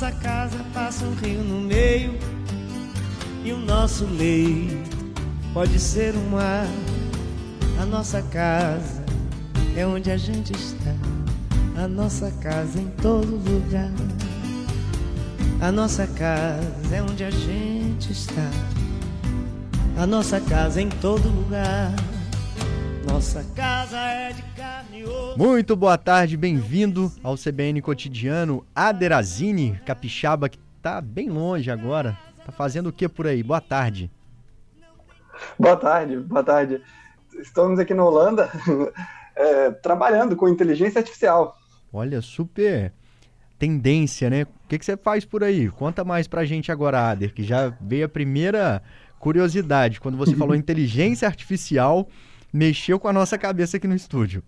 Nossa casa passa um rio no meio. E o nosso leito pode ser um mar. A nossa casa é onde a gente está. A nossa casa em todo lugar. A nossa casa é onde a gente está. A nossa casa em todo lugar. Nossa casa é de carne. Muito boa tarde, bem-vindo ao CBN Cotidiano. Aderazine, capixaba, que tá bem longe agora. Tá fazendo o que por aí? Boa tarde. Boa tarde, boa tarde. Estamos aqui na Holanda é, trabalhando com inteligência artificial. Olha, super tendência, né? O que, que você faz por aí? Conta mais pra gente agora, Ader, que já veio a primeira curiosidade. Quando você falou inteligência artificial, mexeu com a nossa cabeça aqui no estúdio.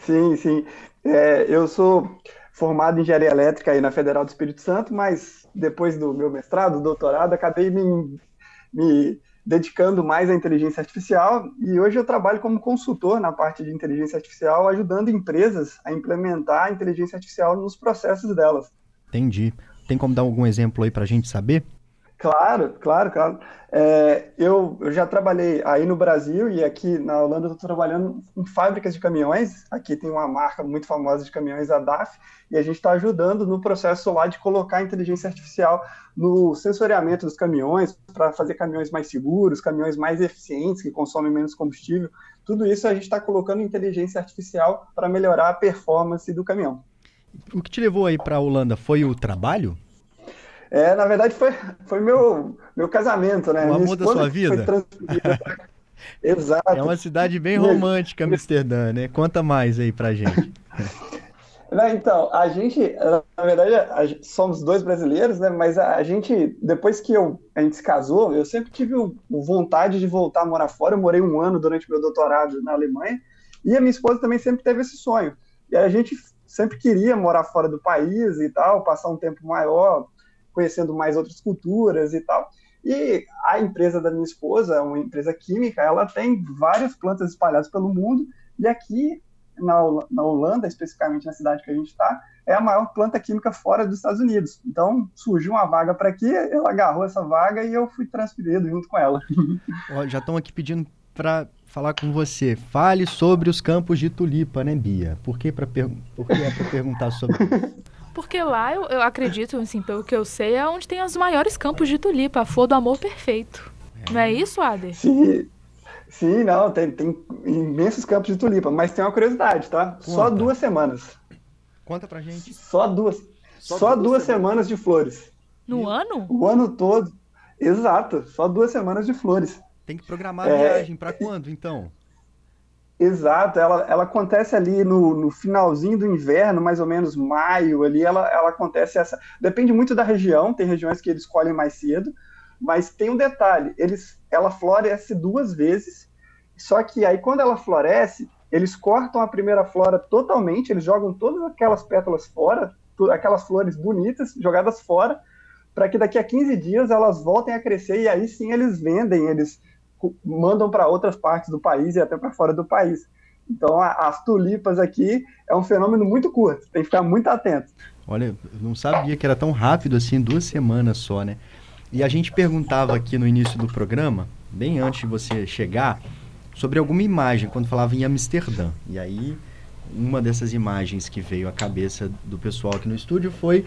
Sim, sim. É, eu sou formado em engenharia elétrica aí na Federal do Espírito Santo, mas depois do meu mestrado, doutorado, acabei me, me dedicando mais à inteligência artificial e hoje eu trabalho como consultor na parte de inteligência artificial, ajudando empresas a implementar a inteligência artificial nos processos delas. Entendi. Tem como dar algum exemplo aí para a gente saber? Claro, claro, claro. É, eu, eu, já trabalhei aí no Brasil e aqui na Holanda eu estou trabalhando em fábricas de caminhões. Aqui tem uma marca muito famosa de caminhões, a DAF, e a gente está ajudando no processo lá de colocar inteligência artificial no sensoriamento dos caminhões para fazer caminhões mais seguros, caminhões mais eficientes, que consomem menos combustível. Tudo isso a gente está colocando inteligência artificial para melhorar a performance do caminhão. O que te levou aí para a Holanda foi o trabalho? É, na verdade foi, foi meu, meu casamento, né? O amor da sua vida? Exato. É uma cidade bem romântica, Amsterdã, né? Conta mais aí pra gente. então, a gente, na verdade, somos dois brasileiros, né? Mas a, gente, depois que eu, a gente se casou, eu sempre tive vontade de voltar a morar fora. Eu morei um ano durante meu doutorado na Alemanha e a minha esposa também sempre teve esse sonho. E a gente sempre queria morar fora do país e tal, passar um tempo maior conhecendo mais outras culturas e tal. E a empresa da minha esposa, uma empresa química, ela tem várias plantas espalhadas pelo mundo, e aqui na, na Holanda, especificamente na cidade que a gente está, é a maior planta química fora dos Estados Unidos. Então, surgiu uma vaga para aqui, ela agarrou essa vaga e eu fui transferido junto com ela. já estão aqui pedindo para falar com você. Fale sobre os campos de tulipa, né, Bia? Por que, pra per... Por que é para perguntar sobre isso? Porque lá, eu, eu, acredito, assim, pelo que eu sei, é onde tem os maiores campos de tulipa, a flor do amor perfeito. É. Não é isso, Ader? Sim, sim não, tem, tem imensos campos de tulipa, mas tem uma curiosidade, tá? Conta. Só duas semanas. Conta pra gente. Só duas. Só, só duas, duas semanas. semanas de flores. No e... ano? O ano todo. Exato, só duas semanas de flores. Tem que programar a é... viagem para quando, então? Exato, ela, ela acontece ali no, no, finalzinho do inverno, mais ou menos maio, ali ela, ela acontece essa. Depende muito da região, tem regiões que eles escolhem mais cedo, mas tem um detalhe: eles, ela floresce duas vezes, só que aí quando ela floresce, eles cortam a primeira flora totalmente, eles jogam todas aquelas pétalas fora, aquelas flores bonitas jogadas fora, para que daqui a 15 dias elas voltem a crescer e aí sim eles vendem, eles mandam para outras partes do país e até para fora do país. Então, a, as tulipas aqui é um fenômeno muito curto, tem que ficar muito atento. Olha, eu não sabia que era tão rápido assim, duas semanas só, né? E a gente perguntava aqui no início do programa, bem antes de você chegar, sobre alguma imagem, quando falava em Amsterdã. E aí, uma dessas imagens que veio à cabeça do pessoal aqui no estúdio foi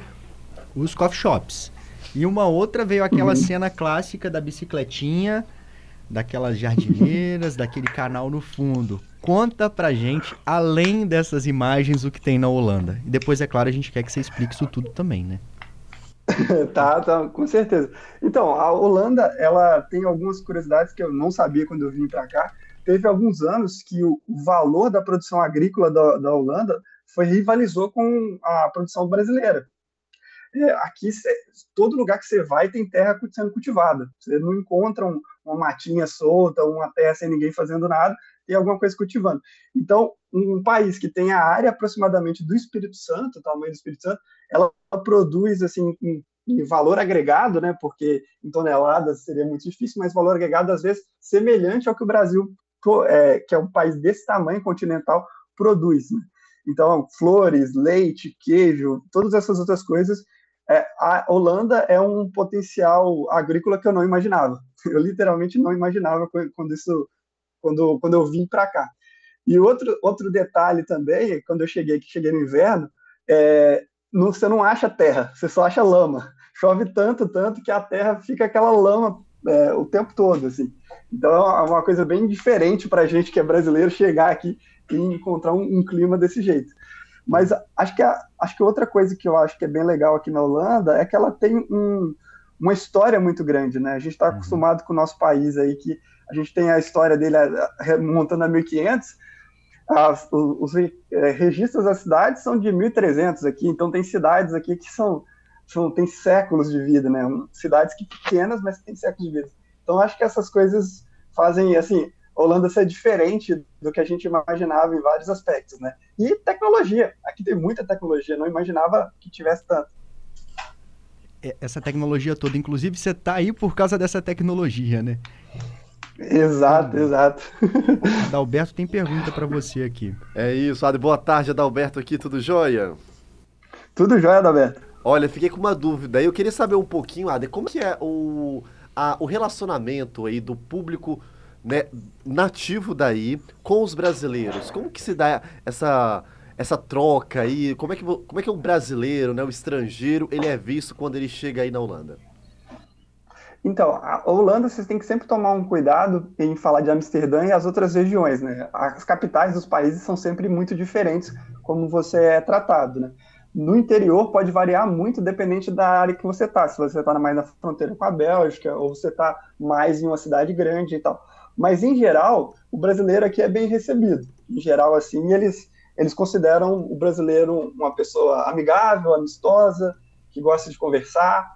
os coffee shops. E uma outra veio aquela uhum. cena clássica da bicicletinha daquelas jardineiras, daquele canal no fundo. Conta pra gente, além dessas imagens, o que tem na Holanda. E depois, é claro, a gente quer que você explique isso tudo também, né? tá, tá, com certeza. Então, a Holanda, ela tem algumas curiosidades que eu não sabia quando eu vim para cá. Teve alguns anos que o valor da produção agrícola da, da Holanda foi rivalizou com a produção brasileira. é, aqui cê, todo lugar que você vai tem terra sendo cultivada. Você não encontra um, uma matinha solta, uma terra sem ninguém fazendo nada, tem alguma coisa cultivando. Então, um país que tem a área aproximadamente do Espírito Santo, o tamanho do Espírito Santo, ela produz assim em, em valor agregado, né? Porque em toneladas seria muito difícil, mas valor agregado às vezes semelhante ao que o Brasil, é, que é um país desse tamanho continental, produz. Né? Então, flores, leite, queijo, todas essas outras coisas. É, a Holanda é um potencial agrícola que eu não imaginava. Eu literalmente não imaginava quando isso, quando, quando eu vim para cá. E outro, outro detalhe também, quando eu cheguei, que cheguei no inverno, é, não, você não acha terra, você só acha lama. Chove tanto, tanto que a terra fica aquela lama é, o tempo todo, assim. Então é uma coisa bem diferente para a gente que é brasileiro chegar aqui e encontrar um, um clima desse jeito. Mas acho que, a, acho que outra coisa que eu acho que é bem legal aqui na Holanda é que ela tem um, uma história muito grande, né? A gente está uhum. acostumado com o nosso país aí, que a gente tem a história dele montando a 1500, as, os, os é, registros das cidades são de 1300 aqui, então tem cidades aqui que são, são tem séculos de vida, né? Cidades que pequenas, mas tem séculos de vida. Então acho que essas coisas fazem, assim, Holanda ser diferente do que a gente imaginava em vários aspectos, né? E tecnologia. Aqui tem muita tecnologia, não imaginava que tivesse tanto. É, essa tecnologia toda, inclusive você está aí por causa dessa tecnologia, né? Exato, hum. exato. Adalberto tem pergunta para você aqui. É isso, Adi. Boa tarde, Adalberto aqui, tudo jóia? Tudo jóia, Adalberto. Olha, fiquei com uma dúvida. Eu queria saber um pouquinho, Adi, como que é o, a, o relacionamento aí do público né, nativo daí com os brasileiros? Como que se dá essa, essa troca aí? Como é, que, como é que o brasileiro, né, o estrangeiro, ele é visto quando ele chega aí na Holanda? Então, a Holanda vocês têm que sempre tomar um cuidado em falar de Amsterdã e as outras regiões, né? As capitais dos países são sempre muito diferentes como você é tratado, né? No interior pode variar muito dependente da área que você está. Se você está mais na fronteira com a Bélgica ou você está mais em uma cidade grande e tal. Mas, em geral, o brasileiro aqui é bem recebido. Em geral, assim, eles, eles consideram o brasileiro uma pessoa amigável, amistosa, que gosta de conversar.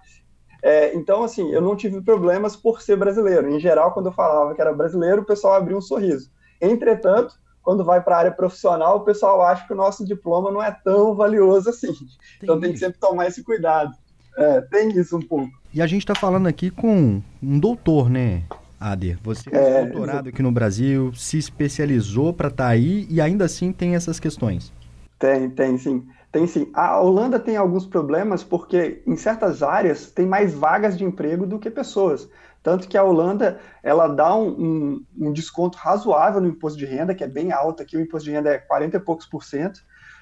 É, então, assim, eu não tive problemas por ser brasileiro. Em geral, quando eu falava que era brasileiro, o pessoal abria um sorriso. Entretanto, quando vai para a área profissional, o pessoal acha que o nosso diploma não é tão valioso assim. Tem então, tem que sempre tomar esse cuidado. É, tem isso um pouco. E a gente está falando aqui com um doutor, né? Ader, você é, doutorado aqui no Brasil, se especializou para estar tá aí e ainda assim tem essas questões. Tem, tem sim. Tem sim. A Holanda tem alguns problemas porque em certas áreas tem mais vagas de emprego do que pessoas. Tanto que a Holanda ela dá um, um, um desconto razoável no imposto de renda, que é bem alto aqui, o imposto de renda é 40 e poucos por cento,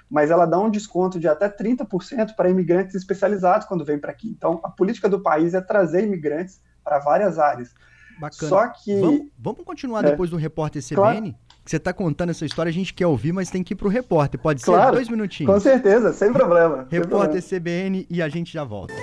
mas ela dá um desconto de até 30% para imigrantes especializados quando vem para aqui. Então, a política do país é trazer imigrantes para várias áreas. Bacana. Só que. Vamos, vamos continuar é. depois do repórter CBN? Claro. Que você está contando essa história, a gente quer ouvir, mas tem que ir para o repórter. Pode ser? Claro, Dois minutinhos. Com certeza, sem problema. repórter sem problema. CBN e a gente já volta.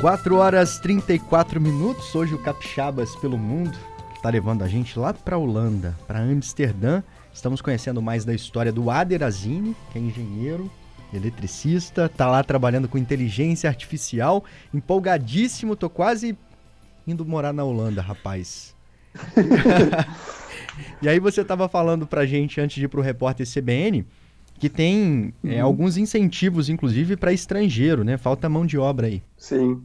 Quatro horas 34 minutos. Hoje o Capixabas pelo Mundo está levando a gente lá para Holanda, para Amsterdã. Estamos conhecendo mais da história do Ader Azini, que é engenheiro, eletricista, tá lá trabalhando com inteligência artificial, empolgadíssimo, tô quase indo morar na Holanda, rapaz. e aí você tava falando pra gente antes de ir pro repórter CBN que tem é, uhum. alguns incentivos, inclusive, para estrangeiro, né? Falta mão de obra aí. Sim,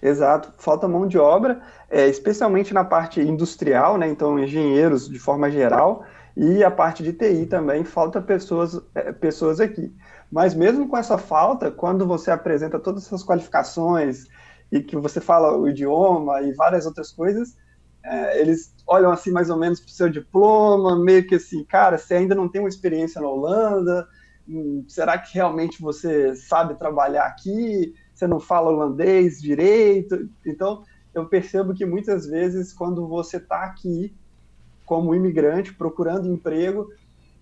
exato. Falta mão de obra, é, especialmente na parte industrial, né? Então, engenheiros de forma geral e a parte de TI também. Falta pessoas, é, pessoas aqui. Mas mesmo com essa falta, quando você apresenta todas essas qualificações e que você fala o idioma e várias outras coisas, é, eles olham assim mais ou menos para o seu diploma, meio que assim, cara, você ainda não tem uma experiência na Holanda, hum, será que realmente você sabe trabalhar aqui? Você não fala holandês direito? Então, eu percebo que muitas vezes, quando você está aqui como imigrante procurando emprego,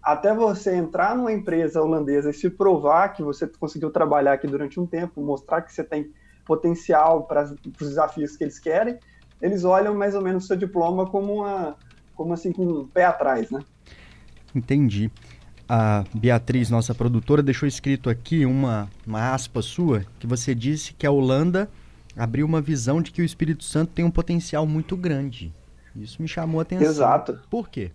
até você entrar numa empresa holandesa e se provar que você conseguiu trabalhar aqui durante um tempo, mostrar que você tem potencial para os desafios que eles querem, eles olham mais ou menos o seu diploma como uma, como assim, com um pé atrás, né? Entendi. A Beatriz, nossa produtora, deixou escrito aqui uma, uma aspa sua, que você disse que a Holanda abriu uma visão de que o Espírito Santo tem um potencial muito grande. Isso me chamou a atenção. Exato. Por quê?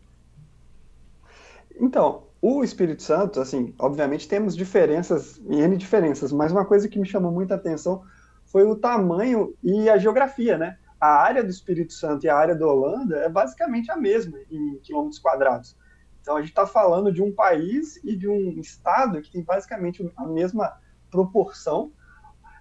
Então, o Espírito Santo, assim, obviamente temos diferenças, N diferenças, mas uma coisa que me chamou muita atenção foi o tamanho e a geografia, né? A área do Espírito Santo e a área da Holanda é basicamente a mesma em quilômetros quadrados. Então a gente está falando de um país e de um estado que tem basicamente a mesma proporção.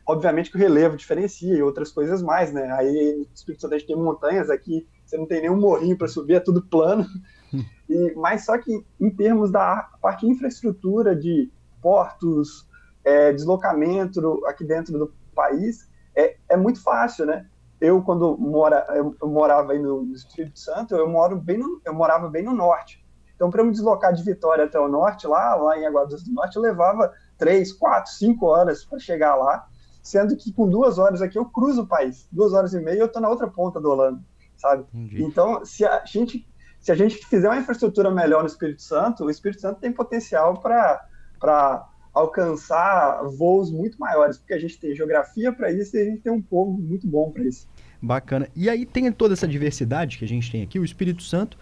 Obviamente que o relevo diferencia e outras coisas mais, né? Aí no Espírito Santo a gente tem montanhas, aqui você não tem nenhum morrinho para subir, é tudo plano. E, mas só que em termos da parte de infraestrutura de portos, é, deslocamento aqui dentro do país, é, é muito fácil, né? Eu, quando mora, eu, eu morava aí no, Espírito Santo, eu, moro bem no, eu morava bem no norte. Então, para me deslocar de Vitória até o norte, lá, lá em Aguadas do Norte, eu levava três, quatro, cinco horas para chegar lá, sendo que com duas horas aqui eu cruzo o país. Duas horas e meia eu estou na outra ponta do Holanda, sabe? Entendi. Então, se a gente se a gente fizer uma infraestrutura melhor no Espírito Santo, o Espírito Santo tem potencial para alcançar voos muito maiores, porque a gente tem geografia para isso e a gente tem um povo muito bom para isso. Bacana. E aí tem toda essa diversidade que a gente tem aqui, o Espírito Santo.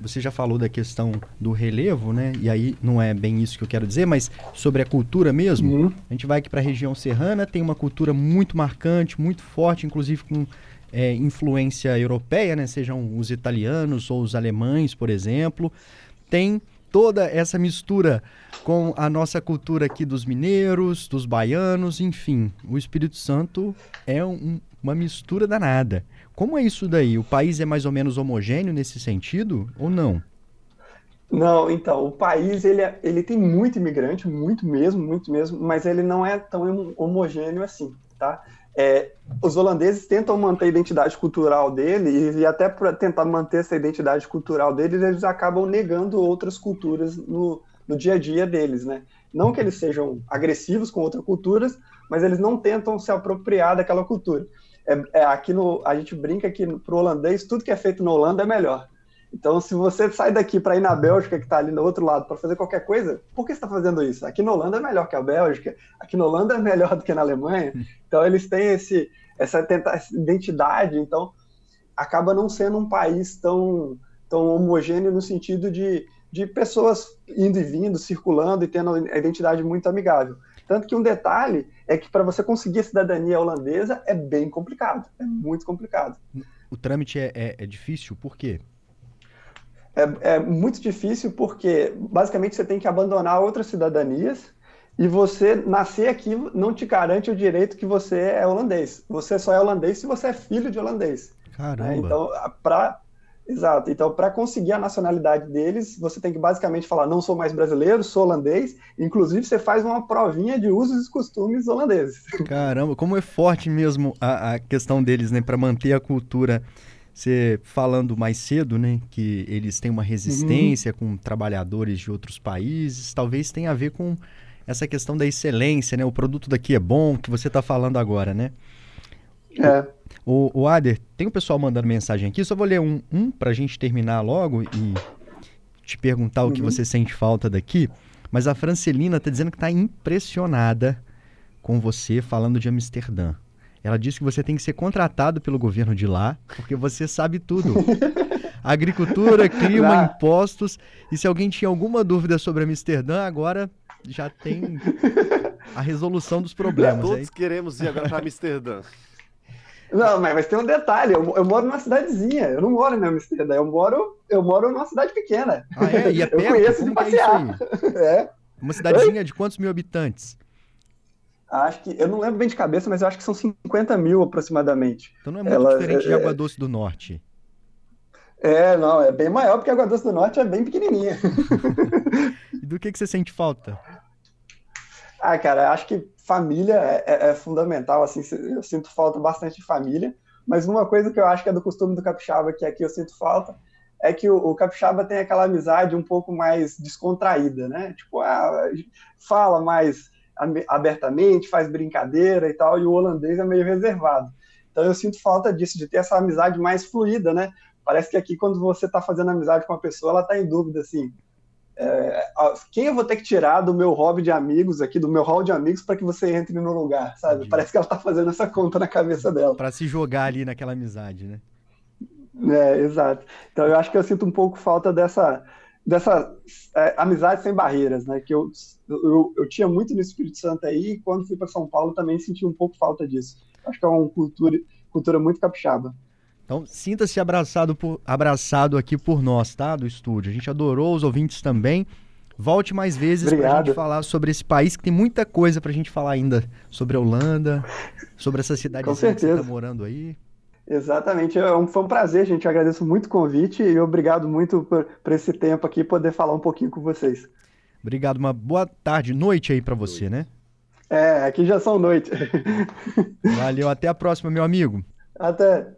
Você já falou da questão do relevo, né? E aí não é bem isso que eu quero dizer, mas sobre a cultura mesmo. Uhum. A gente vai aqui para a região serrana, tem uma cultura muito marcante, muito forte, inclusive com é, influência europeia, né? Sejam os italianos ou os alemães, por exemplo. Tem toda essa mistura com a nossa cultura aqui dos mineiros, dos baianos, enfim. O Espírito Santo é um, uma mistura danada. Como é isso daí? O país é mais ou menos homogêneo nesse sentido ou não? Não, então, o país ele, é, ele tem muito imigrante, muito mesmo, muito mesmo, mas ele não é tão homogêneo assim, tá? É, os holandeses tentam manter a identidade cultural dele e, até para tentar manter essa identidade cultural deles, eles acabam negando outras culturas no, no dia a dia deles, né? Não que eles sejam agressivos com outras culturas, mas eles não tentam se apropriar daquela cultura. É, é, aqui no, a gente brinca que para o holandês tudo que é feito na Holanda é melhor. Então, se você sai daqui para ir na Bélgica, que está ali do outro lado, para fazer qualquer coisa, por que você está fazendo isso? Aqui na Holanda é melhor que a Bélgica, aqui na Holanda é melhor do que na Alemanha. Então, eles têm esse, essa, essa identidade, então acaba não sendo um país tão, tão homogêneo no sentido de, de pessoas indo e vindo, circulando e tendo a identidade muito amigável. Tanto que um detalhe é que para você conseguir a cidadania holandesa é bem complicado, é muito complicado. O trâmite é, é, é difícil, por quê? É, é muito difícil porque basicamente você tem que abandonar outras cidadanias e você nascer aqui não te garante o direito que você é holandês. Você só é holandês se você é filho de holandês. Caramba. Né? Então, para Exato. Então, para conseguir a nacionalidade deles, você tem que basicamente falar: não sou mais brasileiro, sou holandês. Inclusive, você faz uma provinha de usos e costumes holandeses. Caramba, como é forte mesmo a, a questão deles, né, para manter a cultura você falando mais cedo, né, que eles têm uma resistência uhum. com trabalhadores de outros países, talvez tenha a ver com essa questão da excelência, né? O produto daqui é bom, que você está falando agora, né? É. O, o Ader, tem o um pessoal mandando mensagem aqui, só vou ler um, um para a gente terminar logo e te perguntar uhum. o que uhum. você sente falta daqui. Mas a Francelina está dizendo que está impressionada com você falando de Amsterdã. Ela disse que você tem que ser contratado pelo governo de lá, porque você sabe tudo. Agricultura, clima, impostos. E se alguém tinha alguma dúvida sobre Amsterdã, agora já tem a resolução dos problemas. Todos aí. queremos ir agora para Amsterdã. Não, mas, mas tem um detalhe, eu, eu, moro numa cidadezinha, eu não moro em Amsterdã, eu moro, eu moro numa cidade pequena. Ah, é? E é perto? Eu conheço Como de passear. É, é Uma cidadezinha Oi? de quantos mil habitantes? Acho que, eu não lembro bem de cabeça, mas eu acho que são 50 mil aproximadamente. Então não é muito Ela, diferente é, de Água Doce do Norte. É, não, é bem maior, porque Água Doce do Norte é bem pequenininha. e do que, que você sente falta? Ah, cara, acho que família é, é, é, fundamental, assim, eu sinto falta bastante de família, mas uma coisa que eu acho que é do costume do capixaba, que aqui eu sinto falta, é que o, o capixaba tem aquela amizade um pouco mais descontraída, né? Tipo, ah, fala mais abertamente, faz brincadeira e tal, e o holandês é meio reservado. Então eu sinto falta disso, de ter essa amizade mais fluida, né? Parece que aqui, quando você está fazendo amizade com uma pessoa, ela está em dúvida, assim, é, quem eu vou ter que tirar do meu hobby de amigos aqui, do meu hall de amigos, para que você entre no lugar, sabe? Entendi. Parece que ela tá fazendo essa conta na cabeça dela. Para se jogar ali naquela amizade, né? É, exato. Então eu acho que eu sinto um pouco falta dessa, dessa é, amizade sem barreiras, né? Que eu, eu, eu tinha muito no Espírito Santo aí, e quando fui para São Paulo também senti um pouco falta disso. Acho que é uma cultura, cultura muito capixaba. Então, sinta-se abraçado, por, abraçado aqui por nós, tá? Do estúdio. A gente adorou, os ouvintes também. Volte mais vezes para a gente falar sobre esse país, que tem muita coisa para a gente falar ainda sobre a Holanda, sobre essa cidade que você está morando aí. Exatamente, é um, foi um prazer, gente. Eu agradeço muito o convite e obrigado muito por, por esse tempo aqui poder falar um pouquinho com vocês. Obrigado, uma boa tarde, noite aí para você, né? É, aqui já são noite. Valeu, até a próxima, meu amigo. Até.